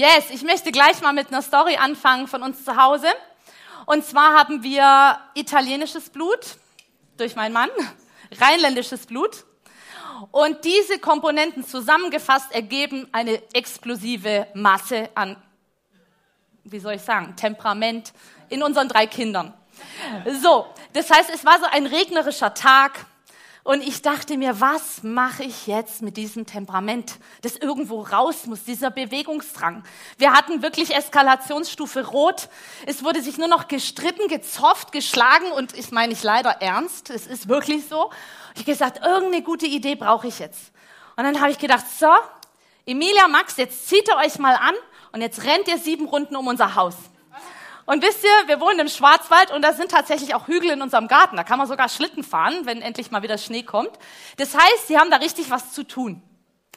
Yes, ich möchte gleich mal mit einer Story anfangen von uns zu Hause. Und zwar haben wir italienisches Blut durch meinen Mann, rheinländisches Blut. Und diese Komponenten zusammengefasst ergeben eine explosive Masse an, wie soll ich sagen, Temperament in unseren drei Kindern. So, das heißt, es war so ein regnerischer Tag und ich dachte mir, was mache ich jetzt mit diesem Temperament, das irgendwo raus muss, dieser Bewegungsdrang. Wir hatten wirklich Eskalationsstufe rot. Es wurde sich nur noch gestritten, gezofft, geschlagen und ich meine ich leider ernst. Es ist wirklich so. Ich habe gesagt, irgendeine gute Idee brauche ich jetzt. Und dann habe ich gedacht, so, Emilia, Max, jetzt zieht ihr euch mal an und jetzt rennt ihr sieben Runden um unser Haus. Und wisst ihr, wir wohnen im Schwarzwald und da sind tatsächlich auch Hügel in unserem Garten. Da kann man sogar Schlitten fahren, wenn endlich mal wieder Schnee kommt. Das heißt, sie haben da richtig was zu tun.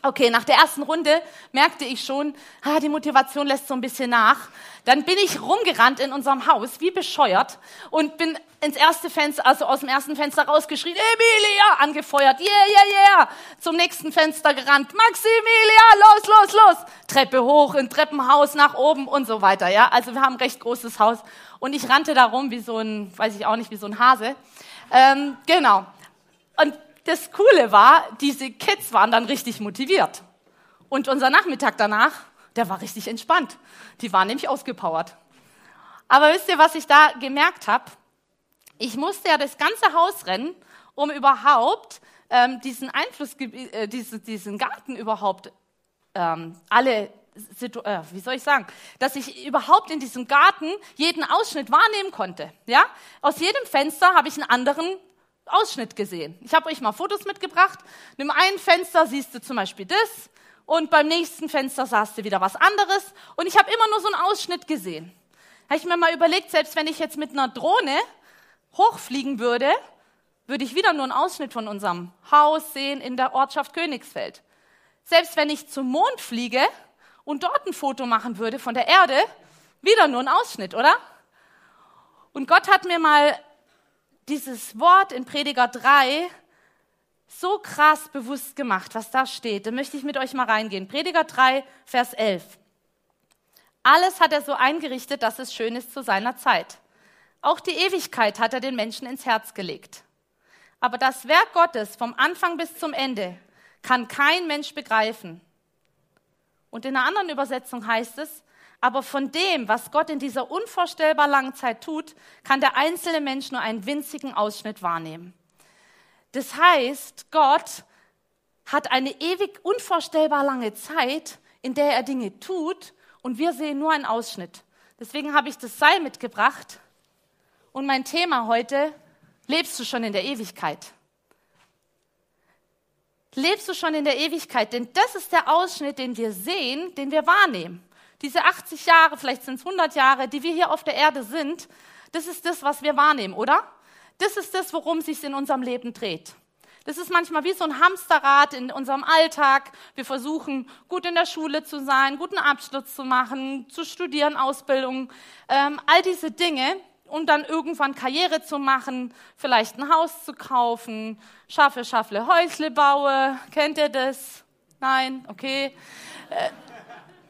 Okay, nach der ersten Runde merkte ich schon, ah, die Motivation lässt so ein bisschen nach. Dann bin ich rumgerannt in unserem Haus, wie bescheuert, und bin ins erste Fenster, also aus dem ersten Fenster rausgeschrien, Emilia, angefeuert, yeah, yeah, yeah, zum nächsten Fenster gerannt, Maximilia, los, los, los, Treppe hoch, in Treppenhaus nach oben und so weiter, ja. Also wir haben ein recht großes Haus und ich rannte da rum wie so ein, weiß ich auch nicht, wie so ein Hase. Ähm, genau. Und das Coole war, diese Kids waren dann richtig motiviert. Und unser Nachmittag danach, der war richtig entspannt. Die waren nämlich ausgepowert. Aber wisst ihr, was ich da gemerkt habe? Ich musste ja das ganze Haus rennen, um überhaupt ähm, diesen Einfluss, äh, diesen, diesen Garten überhaupt ähm, alle äh, wie soll ich sagen, dass ich überhaupt in diesem Garten jeden Ausschnitt wahrnehmen konnte. Ja, aus jedem Fenster habe ich einen anderen Ausschnitt gesehen. Ich habe euch mal Fotos mitgebracht. In dem einen Fenster siehst du zum Beispiel das und beim nächsten Fenster sahst du wieder was anderes und ich habe immer nur so einen Ausschnitt gesehen. Habe ich mir mal überlegt, selbst wenn ich jetzt mit einer Drohne hochfliegen würde, würde ich wieder nur einen Ausschnitt von unserem Haus sehen in der Ortschaft Königsfeld. Selbst wenn ich zum Mond fliege und dort ein Foto machen würde von der Erde, wieder nur ein Ausschnitt, oder? Und Gott hat mir mal dieses Wort in Prediger 3 so krass bewusst gemacht, was da steht. Da möchte ich mit euch mal reingehen. Prediger 3, Vers 11. Alles hat er so eingerichtet, dass es schön ist zu seiner Zeit. Auch die Ewigkeit hat er den Menschen ins Herz gelegt. Aber das Werk Gottes vom Anfang bis zum Ende kann kein Mensch begreifen. Und in einer anderen Übersetzung heißt es, aber von dem, was Gott in dieser unvorstellbar langen Zeit tut, kann der einzelne Mensch nur einen winzigen Ausschnitt wahrnehmen. Das heißt, Gott hat eine ewig unvorstellbar lange Zeit, in der er Dinge tut und wir sehen nur einen Ausschnitt. Deswegen habe ich das Seil mitgebracht und mein Thema heute, lebst du schon in der Ewigkeit? Lebst du schon in der Ewigkeit? Denn das ist der Ausschnitt, den wir sehen, den wir wahrnehmen. Diese 80 Jahre, vielleicht sind es 100 Jahre, die wir hier auf der Erde sind, das ist das, was wir wahrnehmen, oder? Das ist das, worum es sich in unserem Leben dreht. Das ist manchmal wie so ein Hamsterrad in unserem Alltag. Wir versuchen, gut in der Schule zu sein, guten Abschluss zu machen, zu studieren, Ausbildung, ähm, all diese Dinge, um dann irgendwann Karriere zu machen, vielleicht ein Haus zu kaufen, schaffe, schaffle, Häusle baue. Kennt ihr das? Nein? Okay. Äh,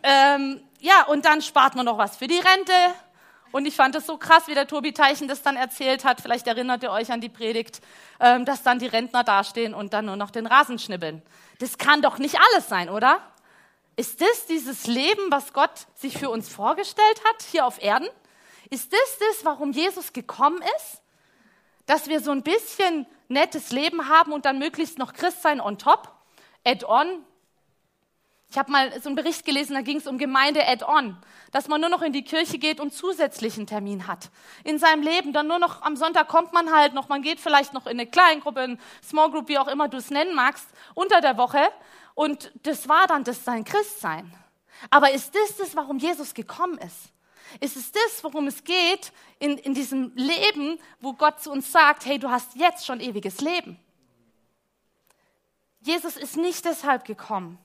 ähm, ja, und dann spart man noch was für die Rente. Und ich fand es so krass, wie der Tobi Teichen das dann erzählt hat. Vielleicht erinnert ihr euch an die Predigt, ähm, dass dann die Rentner dastehen und dann nur noch den Rasen schnibbeln. Das kann doch nicht alles sein, oder? Ist das dieses Leben, was Gott sich für uns vorgestellt hat, hier auf Erden? Ist das das, warum Jesus gekommen ist? Dass wir so ein bisschen nettes Leben haben und dann möglichst noch Christ sein on top? Add-on, ich habe mal so einen Bericht gelesen, da ging es um Gemeinde Add-on, dass man nur noch in die Kirche geht und zusätzlichen Termin hat. In seinem Leben, dann nur noch am Sonntag kommt man halt noch, man geht vielleicht noch in eine Kleingruppe, in Small Group, wie auch immer du es nennen magst, unter der Woche. Und das war dann das sein Christsein. Aber ist das das, warum Jesus gekommen ist? Ist es das, worum es geht in, in diesem Leben, wo Gott zu uns sagt, hey, du hast jetzt schon ewiges Leben? Jesus ist nicht deshalb gekommen,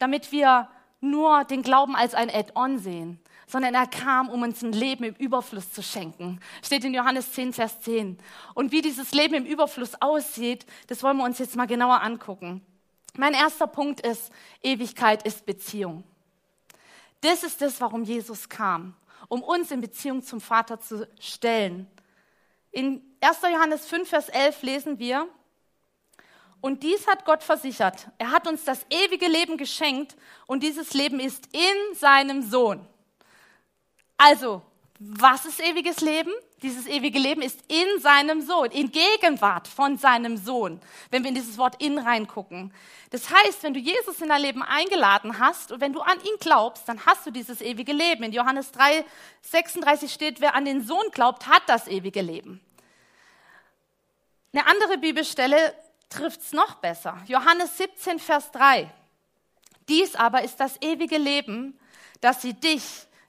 damit wir nur den Glauben als ein Add-on sehen, sondern er kam, um uns ein Leben im Überfluss zu schenken. Steht in Johannes 10, Vers 10. Und wie dieses Leben im Überfluss aussieht, das wollen wir uns jetzt mal genauer angucken. Mein erster Punkt ist, Ewigkeit ist Beziehung. Das ist das, warum Jesus kam, um uns in Beziehung zum Vater zu stellen. In 1. Johannes 5, Vers 11 lesen wir, und dies hat Gott versichert. Er hat uns das ewige Leben geschenkt und dieses Leben ist in seinem Sohn. Also, was ist ewiges Leben? Dieses ewige Leben ist in seinem Sohn, in Gegenwart von seinem Sohn, wenn wir in dieses Wort in reingucken. Das heißt, wenn du Jesus in dein Leben eingeladen hast und wenn du an ihn glaubst, dann hast du dieses ewige Leben. In Johannes 3, 36 steht, wer an den Sohn glaubt, hat das ewige Leben. Eine andere Bibelstelle trifft es noch besser. Johannes 17, Vers 3. Dies aber ist das ewige Leben, dass sie dich,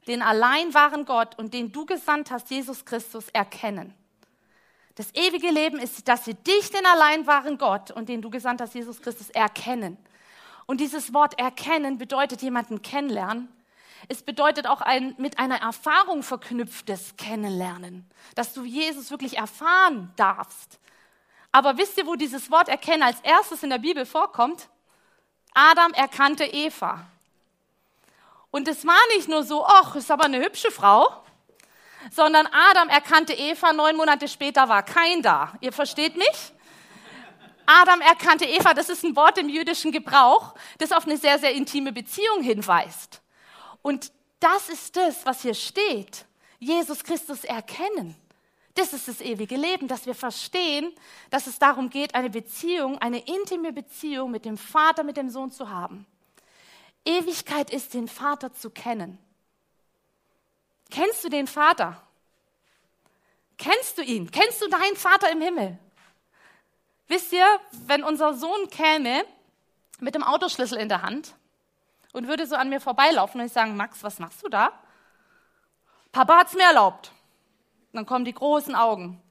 den allein wahren Gott und den du gesandt hast, Jesus Christus, erkennen. Das ewige Leben ist, dass sie dich, den allein wahren Gott und den du gesandt hast, Jesus Christus, erkennen. Und dieses Wort erkennen bedeutet jemanden kennenlernen. Es bedeutet auch ein mit einer Erfahrung verknüpftes Kennenlernen, dass du Jesus wirklich erfahren darfst. Aber wisst ihr, wo dieses Wort erkennen als erstes in der Bibel vorkommt? Adam erkannte Eva. Und es war nicht nur so, ach, ist aber eine hübsche Frau, sondern Adam erkannte Eva, neun Monate später war kein da. Ihr versteht mich? Adam erkannte Eva, das ist ein Wort im jüdischen Gebrauch, das auf eine sehr, sehr intime Beziehung hinweist. Und das ist das, was hier steht. Jesus Christus erkennen. Das ist das ewige Leben, dass wir verstehen, dass es darum geht, eine Beziehung, eine intime Beziehung mit dem Vater, mit dem Sohn zu haben. Ewigkeit ist, den Vater zu kennen. Kennst du den Vater? Kennst du ihn? Kennst du deinen Vater im Himmel? Wisst ihr, wenn unser Sohn käme mit dem Autoschlüssel in der Hand und würde so an mir vorbeilaufen und ich sagen, Max, was machst du da? Papa hat's mir erlaubt. Dann kommen die großen Augen.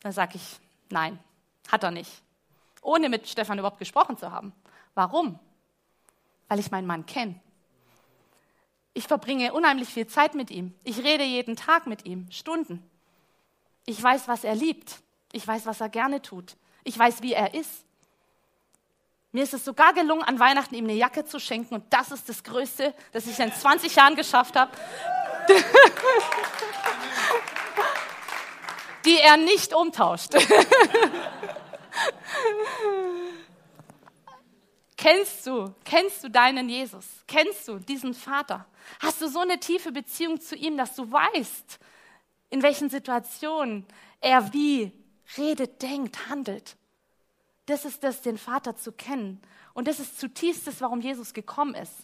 Dann sage ich, nein, hat er nicht. Ohne mit Stefan überhaupt gesprochen zu haben. Warum? Weil ich meinen Mann kenne. Ich verbringe unheimlich viel Zeit mit ihm. Ich rede jeden Tag mit ihm, Stunden. Ich weiß, was er liebt. Ich weiß, was er gerne tut. Ich weiß, wie er ist. Mir ist es sogar gelungen, an Weihnachten ihm eine Jacke zu schenken. Und das ist das Größte, das ich in 20 Jahren geschafft habe. die er nicht umtauscht. kennst du, kennst du deinen Jesus? Kennst du diesen Vater? Hast du so eine tiefe Beziehung zu ihm, dass du weißt, in welchen Situationen er wie redet, denkt, handelt? Das ist das, den Vater zu kennen. Und das ist zutiefst das, warum Jesus gekommen ist.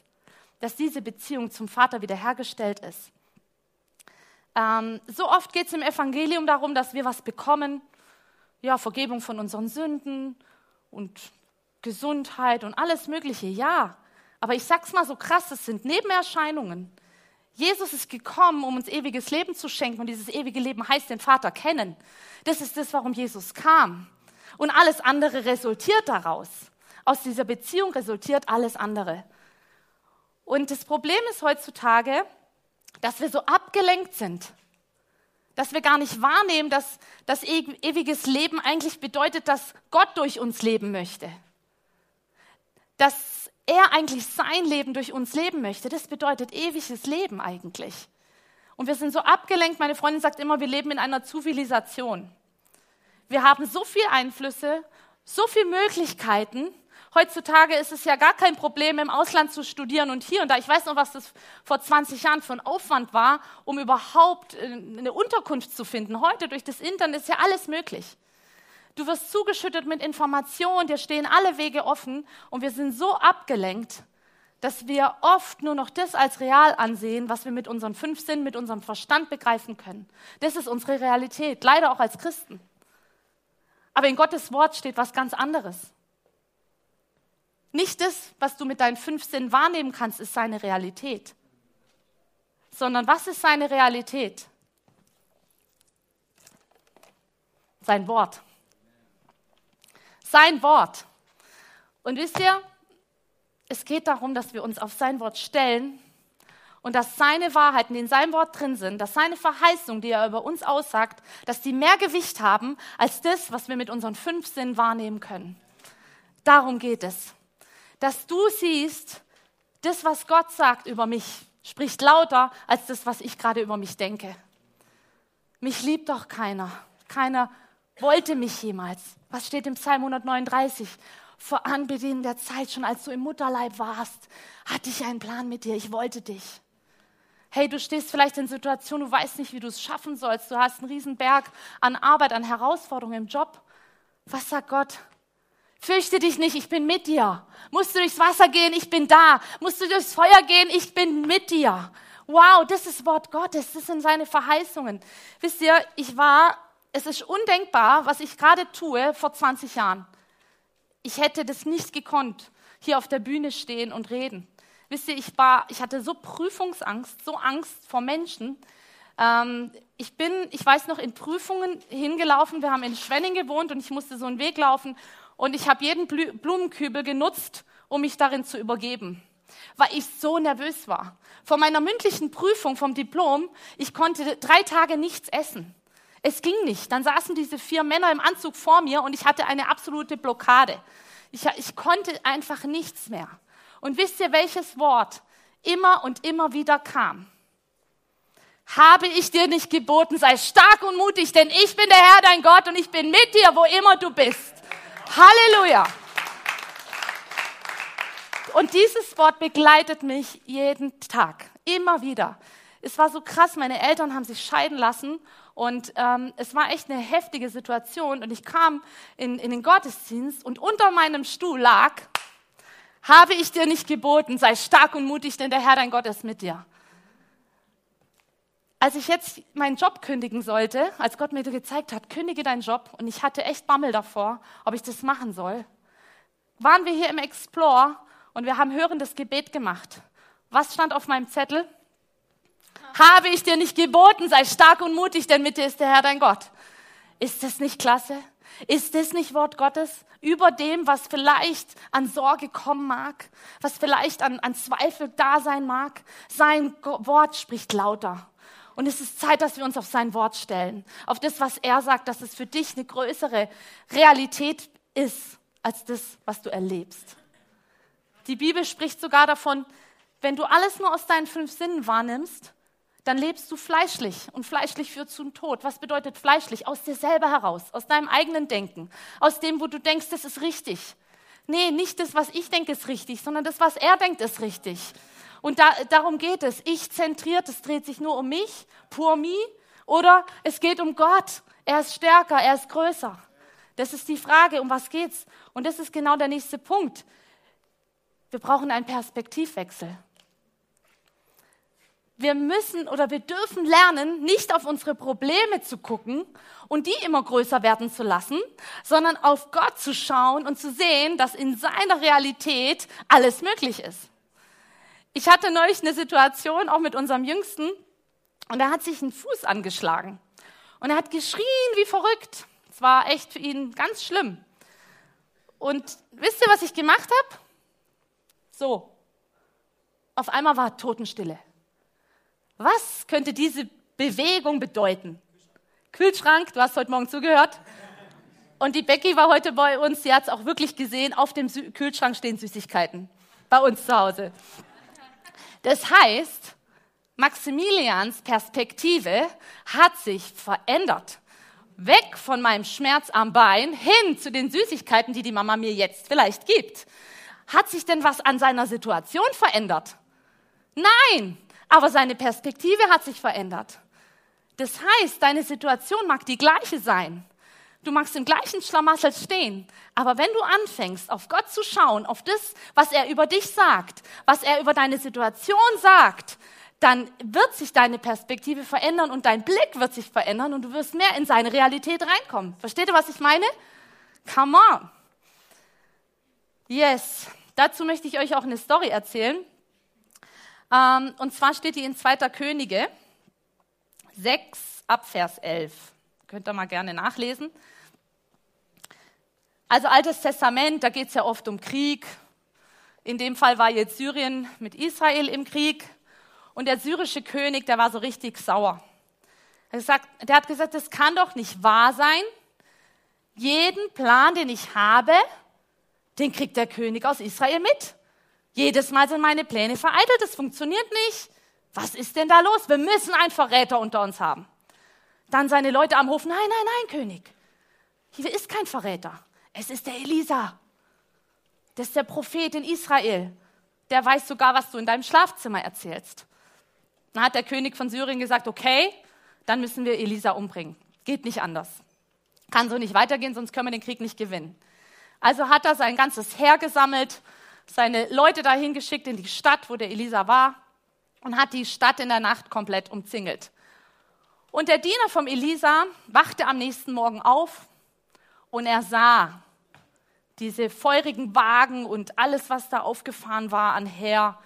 Dass diese Beziehung zum Vater wiederhergestellt ist. Ähm, so oft geht es im Evangelium darum, dass wir was bekommen, ja, Vergebung von unseren Sünden und Gesundheit und alles Mögliche, ja. Aber ich sag's mal so krass, es sind Nebenerscheinungen. Jesus ist gekommen, um uns ewiges Leben zu schenken und dieses ewige Leben heißt den Vater kennen. Das ist das, warum Jesus kam. Und alles andere resultiert daraus. Aus dieser Beziehung resultiert alles andere. Und das Problem ist heutzutage, dass wir so abgelenkt sind, dass wir gar nicht wahrnehmen, dass das ewiges Leben eigentlich bedeutet, dass Gott durch uns leben möchte. Dass er eigentlich sein Leben durch uns leben möchte. Das bedeutet ewiges Leben eigentlich. Und wir sind so abgelenkt. Meine Freundin sagt immer, wir leben in einer Zivilisation. Wir haben so viele Einflüsse, so viele Möglichkeiten Heutzutage ist es ja gar kein Problem, im Ausland zu studieren und hier und da. Ich weiß noch, was das vor 20 Jahren für ein Aufwand war, um überhaupt äh, eine Unterkunft zu finden. Heute durch das Internet ist ja alles möglich. Du wirst zugeschüttet mit Informationen, dir stehen alle Wege offen und wir sind so abgelenkt, dass wir oft nur noch das als real ansehen, was wir mit unseren fünf Sinnen, mit unserem Verstand begreifen können. Das ist unsere Realität, leider auch als Christen. Aber in Gottes Wort steht was ganz anderes. Nicht das, was du mit deinen fünf Sinnen wahrnehmen kannst, ist seine Realität. Sondern was ist seine Realität? Sein Wort. Sein Wort. Und wisst ihr, es geht darum, dass wir uns auf sein Wort stellen und dass seine Wahrheiten, die in seinem Wort drin sind, dass seine Verheißung, die er über uns aussagt, dass die mehr Gewicht haben als das, was wir mit unseren fünf Sinnen wahrnehmen können. Darum geht es dass du siehst, das, was Gott sagt über mich, spricht lauter als das, was ich gerade über mich denke. Mich liebt doch keiner. Keiner wollte mich jemals. Was steht im Psalm 139? Vor Anbeginn der Zeit, schon als du im Mutterleib warst, hatte ich einen Plan mit dir. Ich wollte dich. Hey, du stehst vielleicht in Situationen, du weißt nicht, wie du es schaffen sollst. Du hast einen riesen Berg an Arbeit, an Herausforderungen im Job. Was sagt Gott? Fürchte dich nicht, ich bin mit dir. Musst du durchs Wasser gehen, ich bin da. Musst du durchs Feuer gehen, ich bin mit dir. Wow, das ist Wort Gottes, das sind seine Verheißungen. Wisst ihr, ich war, es ist undenkbar, was ich gerade tue vor 20 Jahren. Ich hätte das nicht gekonnt, hier auf der Bühne stehen und reden. Wisst ihr, ich war, ich hatte so Prüfungsangst, so Angst vor Menschen. Ähm, ich bin, ich weiß noch, in Prüfungen hingelaufen. Wir haben in Schwenning gewohnt und ich musste so einen Weg laufen und ich habe jeden Blumenkübel genutzt, um mich darin zu übergeben, weil ich so nervös war. Vor meiner mündlichen Prüfung vom Diplom, ich konnte drei Tage nichts essen. Es ging nicht. Dann saßen diese vier Männer im Anzug vor mir und ich hatte eine absolute Blockade. Ich, ich konnte einfach nichts mehr. Und wisst ihr, welches Wort immer und immer wieder kam? Habe ich dir nicht geboten, sei stark und mutig, denn ich bin der Herr, dein Gott, und ich bin mit dir, wo immer du bist. Halleluja. Und dieses Wort begleitet mich jeden Tag, immer wieder. Es war so krass, meine Eltern haben sich scheiden lassen und ähm, es war echt eine heftige Situation und ich kam in, in den Gottesdienst und unter meinem Stuhl lag, habe ich dir nicht geboten, sei stark und mutig, denn der Herr dein Gott ist mit dir. Als ich jetzt meinen Job kündigen sollte, als Gott mir gezeigt hat, kündige deinen Job, und ich hatte echt Bammel davor, ob ich das machen soll, waren wir hier im Explore und wir haben hörendes Gebet gemacht. Was stand auf meinem Zettel? Habe ich dir nicht geboten, sei stark und mutig, denn mit dir ist der Herr dein Gott. Ist das nicht klasse? Ist das nicht Wort Gottes über dem, was vielleicht an Sorge kommen mag, was vielleicht an, an Zweifel da sein mag? Sein Wort spricht lauter. Und es ist Zeit, dass wir uns auf sein Wort stellen, auf das, was er sagt, dass es für dich eine größere Realität ist als das, was du erlebst. Die Bibel spricht sogar davon, wenn du alles nur aus deinen fünf Sinnen wahrnimmst, dann lebst du fleischlich und fleischlich führt zum Tod. Was bedeutet fleischlich? Aus dir selber heraus, aus deinem eigenen Denken, aus dem, wo du denkst, das ist richtig. Nee, nicht das, was ich denke, ist richtig, sondern das, was er denkt, ist richtig. Und da, darum geht es. Ich zentriert, es dreht sich nur um mich, pour me, oder es geht um Gott. Er ist stärker, er ist größer. Das ist die Frage, um was geht's? Und das ist genau der nächste Punkt. Wir brauchen einen Perspektivwechsel. Wir müssen oder wir dürfen lernen, nicht auf unsere Probleme zu gucken und die immer größer werden zu lassen, sondern auf Gott zu schauen und zu sehen, dass in seiner Realität alles möglich ist. Ich hatte neulich eine Situation, auch mit unserem Jüngsten, und er hat sich einen Fuß angeschlagen. Und er hat geschrien wie verrückt. Es war echt für ihn ganz schlimm. Und wisst ihr, was ich gemacht habe? So. Auf einmal war Totenstille. Was könnte diese Bewegung bedeuten? Kühlschrank, du hast heute Morgen zugehört. Und die Becky war heute bei uns, sie hat es auch wirklich gesehen, auf dem Kühlschrank stehen Süßigkeiten. Bei uns zu Hause. Das heißt, Maximilians Perspektive hat sich verändert. Weg von meinem Schmerz am Bein hin zu den Süßigkeiten, die die Mama mir jetzt vielleicht gibt. Hat sich denn was an seiner Situation verändert? Nein, aber seine Perspektive hat sich verändert. Das heißt, deine Situation mag die gleiche sein. Du magst im gleichen Schlamassel stehen, aber wenn du anfängst, auf Gott zu schauen, auf das, was er über dich sagt, was er über deine Situation sagt, dann wird sich deine Perspektive verändern und dein Blick wird sich verändern und du wirst mehr in seine Realität reinkommen. Versteht ihr, was ich meine? Come on. Yes. Dazu möchte ich euch auch eine Story erzählen. Ähm, und zwar steht die in 2. Könige 6 ab Vers 11. Könnt ihr mal gerne nachlesen. Also Altes Testament, da geht es ja oft um Krieg. In dem Fall war jetzt Syrien mit Israel im Krieg. Und der syrische König, der war so richtig sauer. Er sagt, der hat gesagt, das kann doch nicht wahr sein. Jeden Plan, den ich habe, den kriegt der König aus Israel mit. Jedes Mal sind meine Pläne vereitelt, das funktioniert nicht. Was ist denn da los? Wir müssen einen Verräter unter uns haben. Dann seine Leute am Hof, nein, nein, nein, König. Hier ist kein Verräter. Es ist der Elisa. Das ist der Prophet in Israel. Der weiß sogar, was du in deinem Schlafzimmer erzählst. Dann hat der König von Syrien gesagt, okay, dann müssen wir Elisa umbringen. Geht nicht anders. Kann so nicht weitergehen, sonst können wir den Krieg nicht gewinnen. Also hat er sein ganzes Heer gesammelt, seine Leute dahin geschickt in die Stadt, wo der Elisa war, und hat die Stadt in der Nacht komplett umzingelt. Und der Diener vom Elisa wachte am nächsten Morgen auf und er sah diese feurigen Wagen und alles, was da aufgefahren war an Heer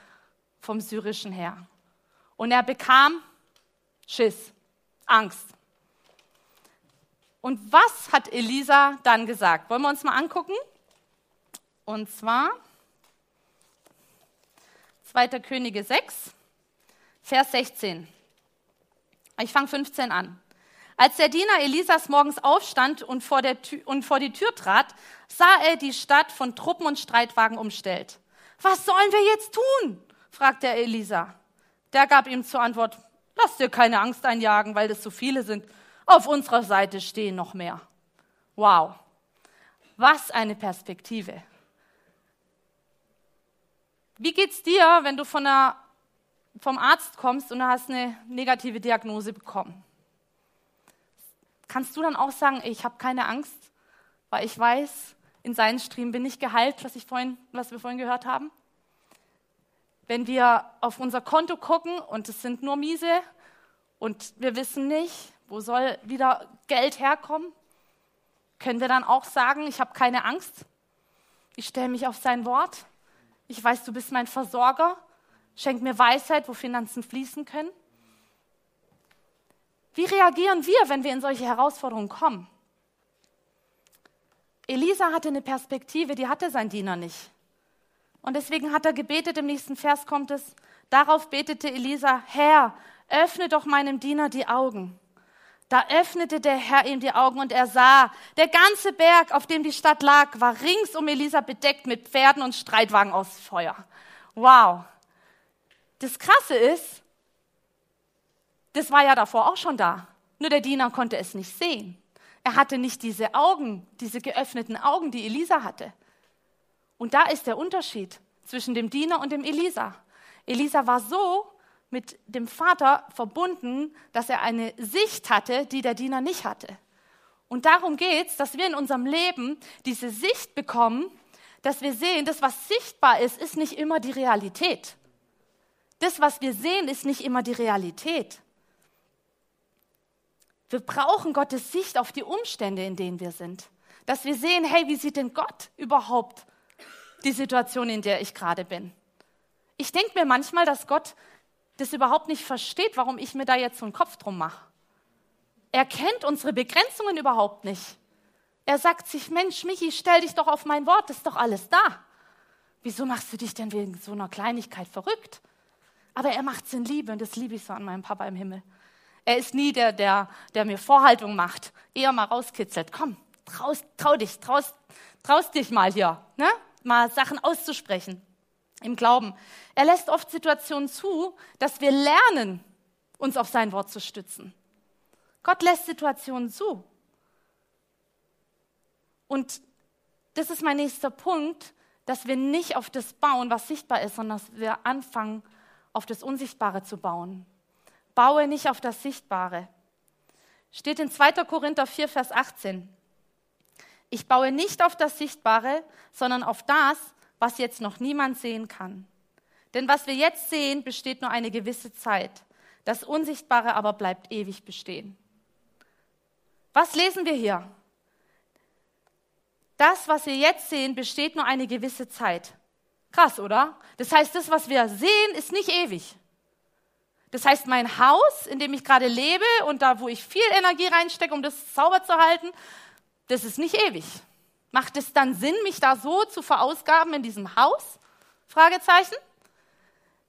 vom syrischen Heer. Und er bekam Schiss, Angst. Und was hat Elisa dann gesagt? Wollen wir uns mal angucken? Und zwar 2. Könige 6, Vers 16. Ich fange 15 an. Als der Diener Elisas morgens aufstand und vor, und vor die Tür trat, sah er die Stadt von Truppen und Streitwagen umstellt. Was sollen wir jetzt tun? fragte er Elisa. Der gab ihm zur Antwort, lass dir keine Angst einjagen, weil es so viele sind. Auf unserer Seite stehen noch mehr. Wow, was eine Perspektive. Wie geht's dir, wenn du von der, vom Arzt kommst und du hast eine negative Diagnose bekommen? Kannst du dann auch sagen, ich habe keine Angst, weil ich weiß, in seinen Striemen bin ich geheilt, was, ich vorhin, was wir vorhin gehört haben? Wenn wir auf unser Konto gucken und es sind nur miese und wir wissen nicht, wo soll wieder Geld herkommen? Können wir dann auch sagen, ich habe keine Angst? Ich stelle mich auf sein Wort. Ich weiß, du bist mein Versorger. Schenk mir Weisheit, wo Finanzen fließen können. Wie reagieren wir, wenn wir in solche Herausforderungen kommen? Elisa hatte eine Perspektive, die hatte sein Diener nicht. Und deswegen hat er gebetet, im nächsten Vers kommt es, darauf betete Elisa, Herr, öffne doch meinem Diener die Augen. Da öffnete der Herr ihm die Augen und er sah, der ganze Berg, auf dem die Stadt lag, war rings um Elisa bedeckt mit Pferden und Streitwagen aus Feuer. Wow. Das Krasse ist, das war ja davor auch schon da. Nur der Diener konnte es nicht sehen. Er hatte nicht diese Augen, diese geöffneten Augen, die Elisa hatte. Und da ist der Unterschied zwischen dem Diener und dem Elisa. Elisa war so mit dem Vater verbunden, dass er eine Sicht hatte, die der Diener nicht hatte. Und darum geht es, dass wir in unserem Leben diese Sicht bekommen, dass wir sehen, das, was sichtbar ist, ist nicht immer die Realität. Das, was wir sehen, ist nicht immer die Realität. Wir brauchen Gottes Sicht auf die Umstände, in denen wir sind. Dass wir sehen, hey, wie sieht denn Gott überhaupt die Situation, in der ich gerade bin? Ich denke mir manchmal, dass Gott das überhaupt nicht versteht, warum ich mir da jetzt so einen Kopf drum mache. Er kennt unsere Begrenzungen überhaupt nicht. Er sagt sich, Mensch, Michi, stell dich doch auf mein Wort, das ist doch alles da. Wieso machst du dich denn wegen so einer Kleinigkeit verrückt? Aber er macht es in Liebe und das liebe ich so an meinem Papa im Himmel. Er ist nie der, der, der mir Vorhaltung macht, eher mal rauskitzelt. Komm, traust, trau dich, traust, traust dich mal hier, ne? mal Sachen auszusprechen im Glauben. Er lässt oft Situationen zu, dass wir lernen, uns auf sein Wort zu stützen. Gott lässt Situationen zu. Und das ist mein nächster Punkt, dass wir nicht auf das bauen, was sichtbar ist, sondern dass wir anfangen, auf das Unsichtbare zu bauen. Baue nicht auf das Sichtbare. Steht in 2. Korinther 4, Vers 18. Ich baue nicht auf das Sichtbare, sondern auf das, was jetzt noch niemand sehen kann. Denn was wir jetzt sehen, besteht nur eine gewisse Zeit. Das Unsichtbare aber bleibt ewig bestehen. Was lesen wir hier? Das, was wir jetzt sehen, besteht nur eine gewisse Zeit. Krass, oder? Das heißt, das, was wir sehen, ist nicht ewig. Das heißt, mein Haus, in dem ich gerade lebe und da, wo ich viel Energie reinstecke, um das sauber zu halten, das ist nicht ewig. Macht es dann Sinn, mich da so zu verausgaben in diesem Haus? Fragezeichen.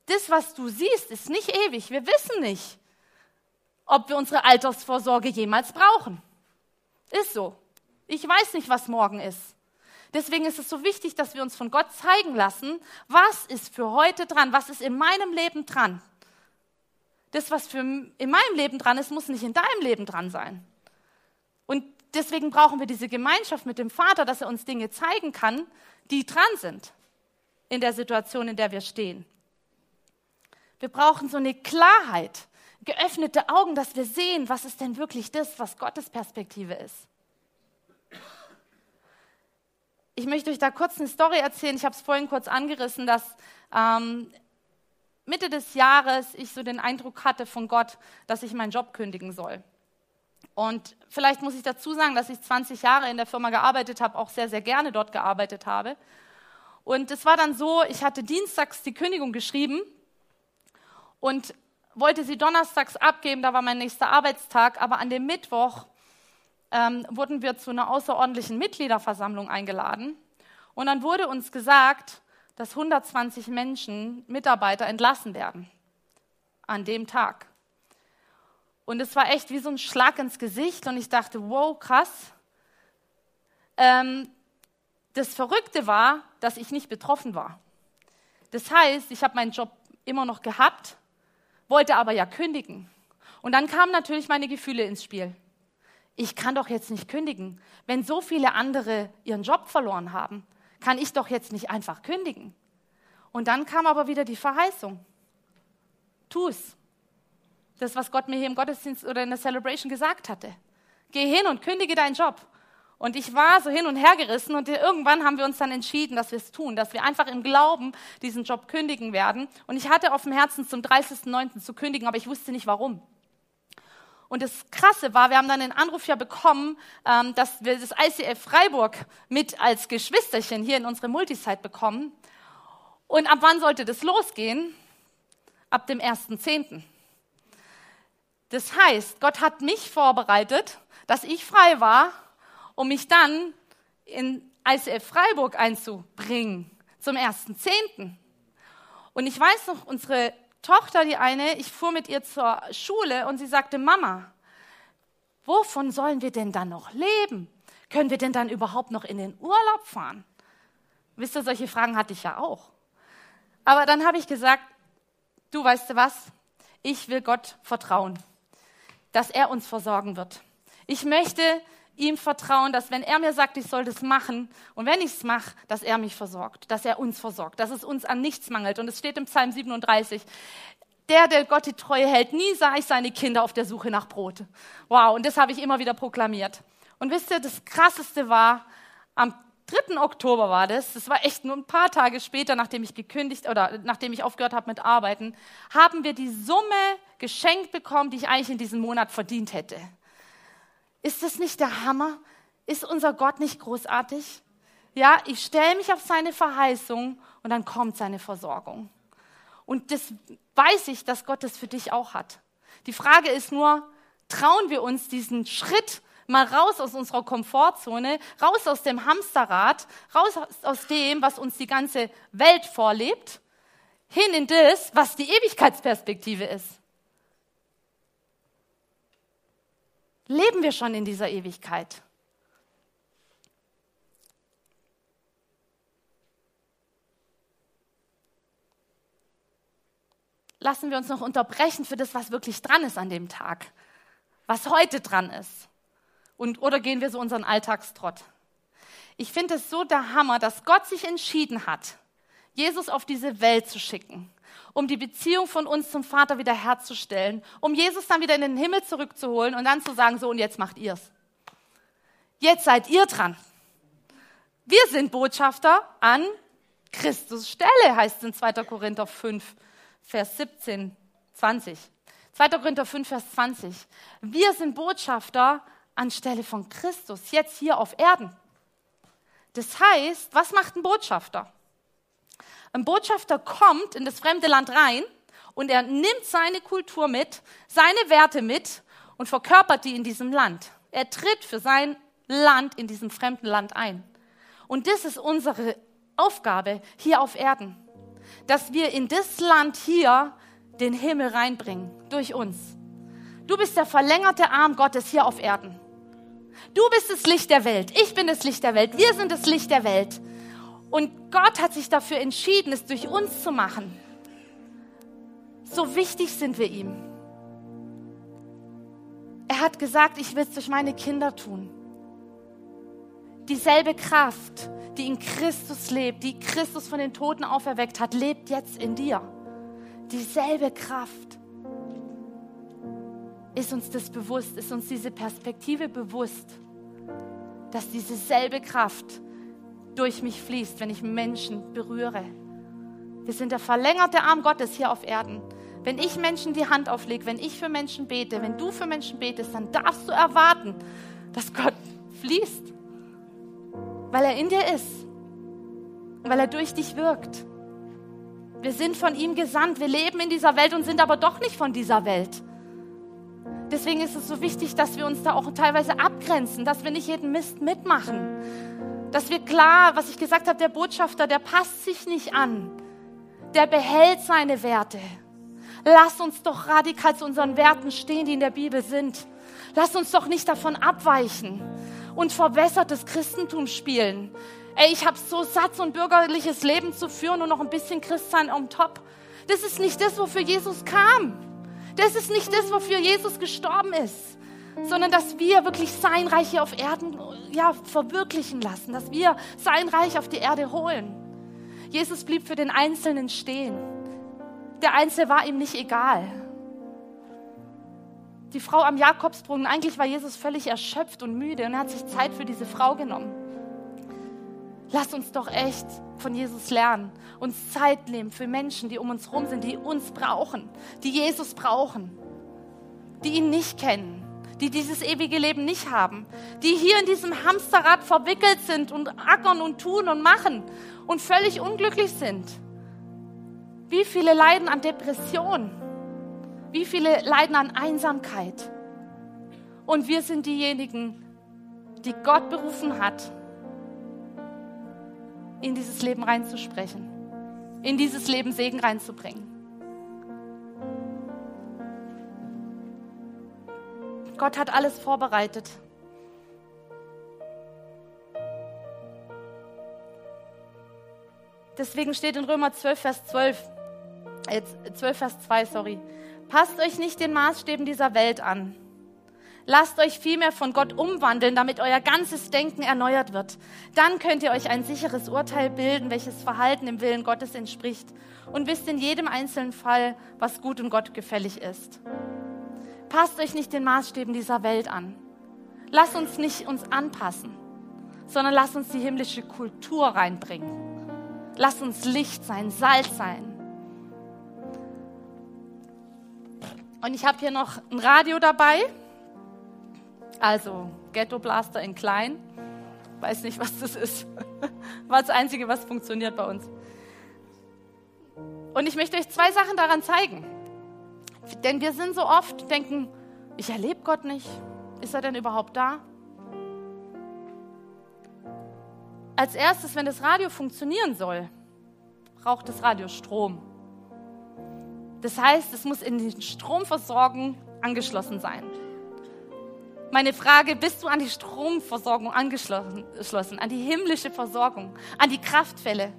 Das, was du siehst, ist nicht ewig. Wir wissen nicht, ob wir unsere Altersvorsorge jemals brauchen. Ist so. Ich weiß nicht, was morgen ist. Deswegen ist es so wichtig, dass wir uns von Gott zeigen lassen, was ist für heute dran, was ist in meinem Leben dran. Das, was für in meinem Leben dran ist, muss nicht in deinem Leben dran sein. Und deswegen brauchen wir diese Gemeinschaft mit dem Vater, dass er uns Dinge zeigen kann, die dran sind in der Situation, in der wir stehen. Wir brauchen so eine Klarheit, geöffnete Augen, dass wir sehen, was ist denn wirklich das, was Gottes Perspektive ist. Ich möchte euch da kurz eine Story erzählen. Ich habe es vorhin kurz angerissen, dass ähm, Mitte des Jahres ich so den Eindruck hatte von Gott, dass ich meinen Job kündigen soll. Und vielleicht muss ich dazu sagen, dass ich 20 Jahre in der Firma gearbeitet habe, auch sehr, sehr gerne dort gearbeitet habe. Und es war dann so, ich hatte dienstags die Kündigung geschrieben und wollte sie donnerstags abgeben, da war mein nächster Arbeitstag, aber an dem Mittwoch ähm, wurden wir zu einer außerordentlichen Mitgliederversammlung eingeladen. Und dann wurde uns gesagt, dass 120 Menschen, Mitarbeiter entlassen werden an dem Tag. Und es war echt wie so ein Schlag ins Gesicht und ich dachte, wow, krass. Ähm, das Verrückte war, dass ich nicht betroffen war. Das heißt, ich habe meinen Job immer noch gehabt, wollte aber ja kündigen. Und dann kamen natürlich meine Gefühle ins Spiel. Ich kann doch jetzt nicht kündigen. Wenn so viele andere ihren Job verloren haben, kann ich doch jetzt nicht einfach kündigen. Und dann kam aber wieder die Verheißung. Tu es. Das, was Gott mir hier im Gottesdienst oder in der Celebration gesagt hatte. Geh hin und kündige deinen Job. Und ich war so hin und her gerissen und irgendwann haben wir uns dann entschieden, dass wir es tun, dass wir einfach im Glauben diesen Job kündigen werden. Und ich hatte auf dem Herzen, zum 30.09. zu kündigen, aber ich wusste nicht warum. Und das Krasse war, wir haben dann den Anruf ja bekommen, ähm, dass wir das ICF Freiburg mit als Geschwisterchen hier in unsere Multisite bekommen. Und ab wann sollte das losgehen? Ab dem 1.10. Das heißt, Gott hat mich vorbereitet, dass ich frei war um mich dann in ICF Freiburg einzubringen zum 1.10. Und ich weiß noch, unsere Tochter, die eine, ich fuhr mit ihr zur Schule und sie sagte, Mama, wovon sollen wir denn dann noch leben? Können wir denn dann überhaupt noch in den Urlaub fahren? Wisst ihr, solche Fragen hatte ich ja auch. Aber dann habe ich gesagt, du weißt du was, ich will Gott vertrauen, dass er uns versorgen wird. Ich möchte ihm vertrauen, dass wenn er mir sagt, ich soll das machen und wenn ich es mache, dass er mich versorgt, dass er uns versorgt, dass es uns an nichts mangelt. Und es steht im Psalm 37, der, der Gott die Treue hält, nie sah ich seine Kinder auf der Suche nach Brot. Wow, und das habe ich immer wieder proklamiert. Und wisst ihr, das Krasseste war, am 3. Oktober war das, das war echt nur ein paar Tage später, nachdem ich gekündigt oder nachdem ich aufgehört habe mit Arbeiten, haben wir die Summe geschenkt bekommen, die ich eigentlich in diesem Monat verdient hätte. Ist das nicht der Hammer? Ist unser Gott nicht großartig? Ja, ich stelle mich auf seine Verheißung und dann kommt seine Versorgung. Und das weiß ich, dass Gott das für dich auch hat. Die Frage ist nur, trauen wir uns diesen Schritt mal raus aus unserer Komfortzone, raus aus dem Hamsterrad, raus aus dem, was uns die ganze Welt vorlebt, hin in das, was die Ewigkeitsperspektive ist. Leben wir schon in dieser Ewigkeit. Lassen wir uns noch unterbrechen für das, was wirklich dran ist an dem Tag, was heute dran ist. Und, oder gehen wir so unseren Alltagstrott? Ich finde es so der Hammer, dass Gott sich entschieden hat, Jesus auf diese Welt zu schicken um die Beziehung von uns zum Vater wiederherzustellen, um Jesus dann wieder in den Himmel zurückzuholen und dann zu sagen, so und jetzt macht ihr's. Jetzt seid ihr dran. Wir sind Botschafter an Christus Stelle, heißt es in 2. Korinther 5, Vers 17, 20. 2. Korinther 5, Vers 20. Wir sind Botschafter anstelle von Christus, jetzt hier auf Erden. Das heißt, was macht ein Botschafter? Ein Botschafter kommt in das fremde Land rein und er nimmt seine Kultur mit, seine Werte mit und verkörpert die in diesem Land. Er tritt für sein Land in diesem fremden Land ein. Und das ist unsere Aufgabe hier auf Erden, dass wir in das Land hier den Himmel reinbringen durch uns. Du bist der verlängerte Arm Gottes hier auf Erden. Du bist das Licht der Welt. Ich bin das Licht der Welt. Wir sind das Licht der Welt. Und Gott hat sich dafür entschieden, es durch uns zu machen. So wichtig sind wir ihm. gesagt, ich will es durch meine Kinder tun. Dieselbe Kraft, die in Christus lebt, die Christus von den Toten auferweckt hat, lebt jetzt in dir. Dieselbe Kraft. Ist uns das bewusst? Ist uns diese Perspektive bewusst, dass diese selbe Kraft durch mich fließt, wenn ich Menschen berühre? Wir sind der verlängerte Arm Gottes hier auf Erden. Wenn ich Menschen die Hand auflege, wenn ich für Menschen bete, wenn du für Menschen betest, dann darfst du erwarten, dass Gott fließt, weil er in dir ist, weil er durch dich wirkt. Wir sind von ihm gesandt, wir leben in dieser Welt und sind aber doch nicht von dieser Welt. Deswegen ist es so wichtig, dass wir uns da auch teilweise abgrenzen, dass wir nicht jeden Mist mitmachen. Dass wir klar, was ich gesagt habe, der Botschafter, der passt sich nicht an. Der behält seine Werte. Lass uns doch radikal zu unseren Werten stehen, die in der Bibel sind. Lass uns doch nicht davon abweichen und verbessertes Christentum spielen. Ey, ich habe so satt, so ein bürgerliches Leben zu führen und noch ein bisschen Christsein on top. Das ist nicht das, wofür Jesus kam. Das ist nicht das, wofür Jesus gestorben ist, sondern dass wir wirklich sein Reich hier auf Erden ja, verwirklichen lassen, dass wir sein Reich auf die Erde holen. Jesus blieb für den Einzelnen stehen. Der Einzelne war ihm nicht egal. Die Frau am Jakobsbrunnen, eigentlich war Jesus völlig erschöpft und müde und er hat sich Zeit für diese Frau genommen. Lass uns doch echt von Jesus lernen, uns Zeit nehmen für Menschen, die um uns herum sind, die uns brauchen, die Jesus brauchen, die ihn nicht kennen, die dieses ewige Leben nicht haben, die hier in diesem Hamsterrad verwickelt sind und ackern und tun und machen und völlig unglücklich sind. Wie viele leiden an Depression? Wie viele leiden an Einsamkeit? Und wir sind diejenigen, die Gott berufen hat, in dieses Leben reinzusprechen, in dieses Leben Segen reinzubringen. Gott hat alles vorbereitet. Deswegen steht in Römer 12, Vers 12, äh, 12, Vers 2, sorry. Passt euch nicht den Maßstäben dieser Welt an, Lasst euch vielmehr von Gott umwandeln, damit euer ganzes Denken erneuert wird. Dann könnt ihr euch ein sicheres Urteil bilden, welches Verhalten dem Willen Gottes entspricht und wisst in jedem einzelnen Fall, was gut und Gott gefällig ist. Passt euch nicht den Maßstäben dieser Welt an. Lasst uns nicht uns anpassen, sondern lasst uns die himmlische Kultur reinbringen. Lasst uns Licht sein, Salz sein. Und ich habe hier noch ein Radio dabei. Also Ghetto Blaster in klein. Weiß nicht, was das ist. War das Einzige, was funktioniert bei uns. Und ich möchte euch zwei Sachen daran zeigen. Denn wir sind so oft, denken, ich erlebe Gott nicht. Ist er denn überhaupt da? Als erstes, wenn das Radio funktionieren soll, braucht das Radio Strom. Das heißt, es muss in die Stromversorgung angeschlossen sein. Meine Frage, bist du an die Stromversorgung angeschlossen, an die himmlische Versorgung, an die Kraftquelle,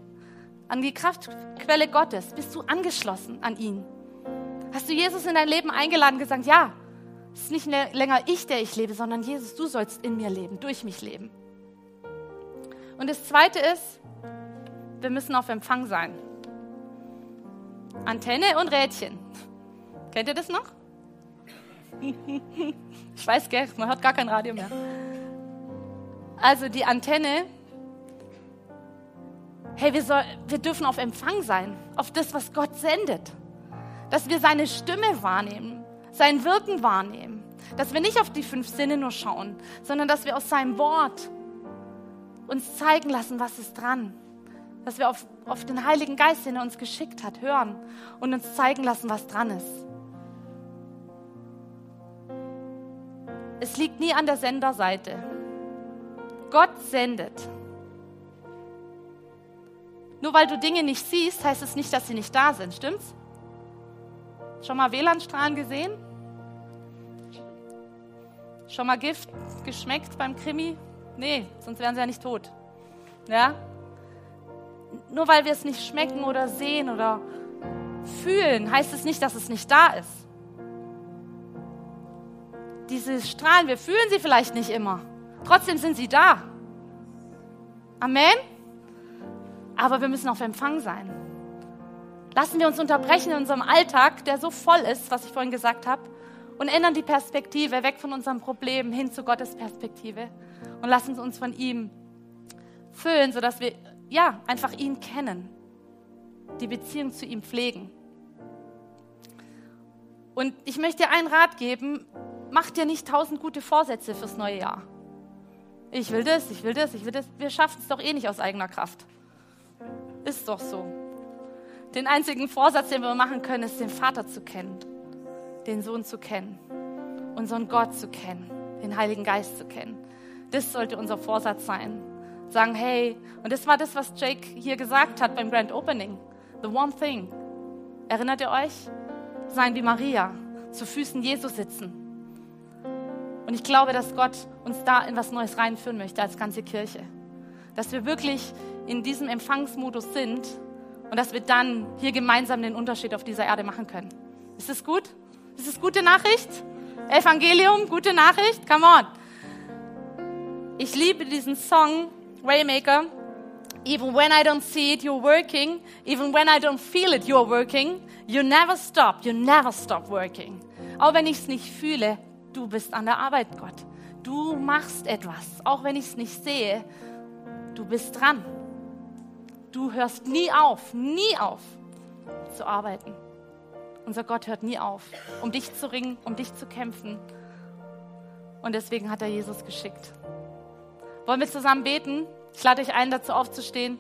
an die Kraftquelle Gottes? Bist du angeschlossen an ihn? Hast du Jesus in dein Leben eingeladen und gesagt, ja, es ist nicht länger ich, der ich lebe, sondern Jesus, du sollst in mir leben, durch mich leben. Und das Zweite ist, wir müssen auf Empfang sein. Antenne und Rädchen. Kennt ihr das noch? Ich weiß, gell, man hört gar kein Radio mehr. Also die Antenne, hey, wir, soll, wir dürfen auf Empfang sein, auf das, was Gott sendet. Dass wir seine Stimme wahrnehmen, sein Wirken wahrnehmen. Dass wir nicht auf die fünf Sinne nur schauen, sondern dass wir aus seinem Wort uns zeigen lassen, was ist dran. Dass wir auf, auf den Heiligen Geist, den er uns geschickt hat, hören und uns zeigen lassen, was dran ist. Es liegt nie an der Senderseite. Gott sendet. Nur weil du Dinge nicht siehst, heißt es nicht, dass sie nicht da sind. Stimmt's? Schon mal WLAN-Strahlen gesehen? Schon mal Gift geschmeckt beim Krimi? Nee, sonst wären sie ja nicht tot. Ja? Nur weil wir es nicht schmecken oder sehen oder fühlen, heißt es nicht, dass es nicht da ist. diese Strahlen, wir fühlen sie vielleicht nicht immer. Trotzdem sind sie da. Amen. Aber wir müssen auf Empfang sein. Lassen wir uns unterbrechen in unserem Alltag, der so voll ist, was ich vorhin gesagt habe, und ändern die Perspektive weg von unserem Problem hin zu Gottes Perspektive und lassen uns von ihm füllen, sodass wir ja einfach ihn kennen, die Beziehung zu ihm pflegen. Und ich möchte dir einen Rat geben, mach dir nicht tausend gute Vorsätze fürs neue Jahr. Ich will das, ich will das, ich will das. Wir schaffen es doch eh nicht aus eigener Kraft. Ist doch so. Den einzigen Vorsatz, den wir machen können, ist, den Vater zu kennen, den Sohn zu kennen, unseren Gott zu kennen, den Heiligen Geist zu kennen. Das sollte unser Vorsatz sein. Sagen, hey, und das war das, was Jake hier gesagt hat beim Grand Opening. The one thing. Erinnert ihr euch? Sein wie Maria, zu Füßen Jesus sitzen. Und ich glaube, dass Gott uns da in was Neues reinführen möchte als ganze Kirche. Dass wir wirklich in diesem Empfangsmodus sind und dass wir dann hier gemeinsam den Unterschied auf dieser Erde machen können. Ist das gut? Ist das gute Nachricht? Evangelium, gute Nachricht? Come on. Ich liebe diesen Song Waymaker. Even when I don't see it, you're working. Even when I don't feel it, you're working. You never stop, you never stop working. Auch wenn ich es nicht fühle, du bist an der Arbeit, Gott. Du machst etwas, auch wenn ich es nicht sehe. Du bist dran. Du hörst nie auf, nie auf zu arbeiten. Unser Gott hört nie auf, um dich zu ringen, um dich zu kämpfen. Und deswegen hat er Jesus geschickt. Wollen wir zusammen beten? Ich lade euch ein, dazu aufzustehen.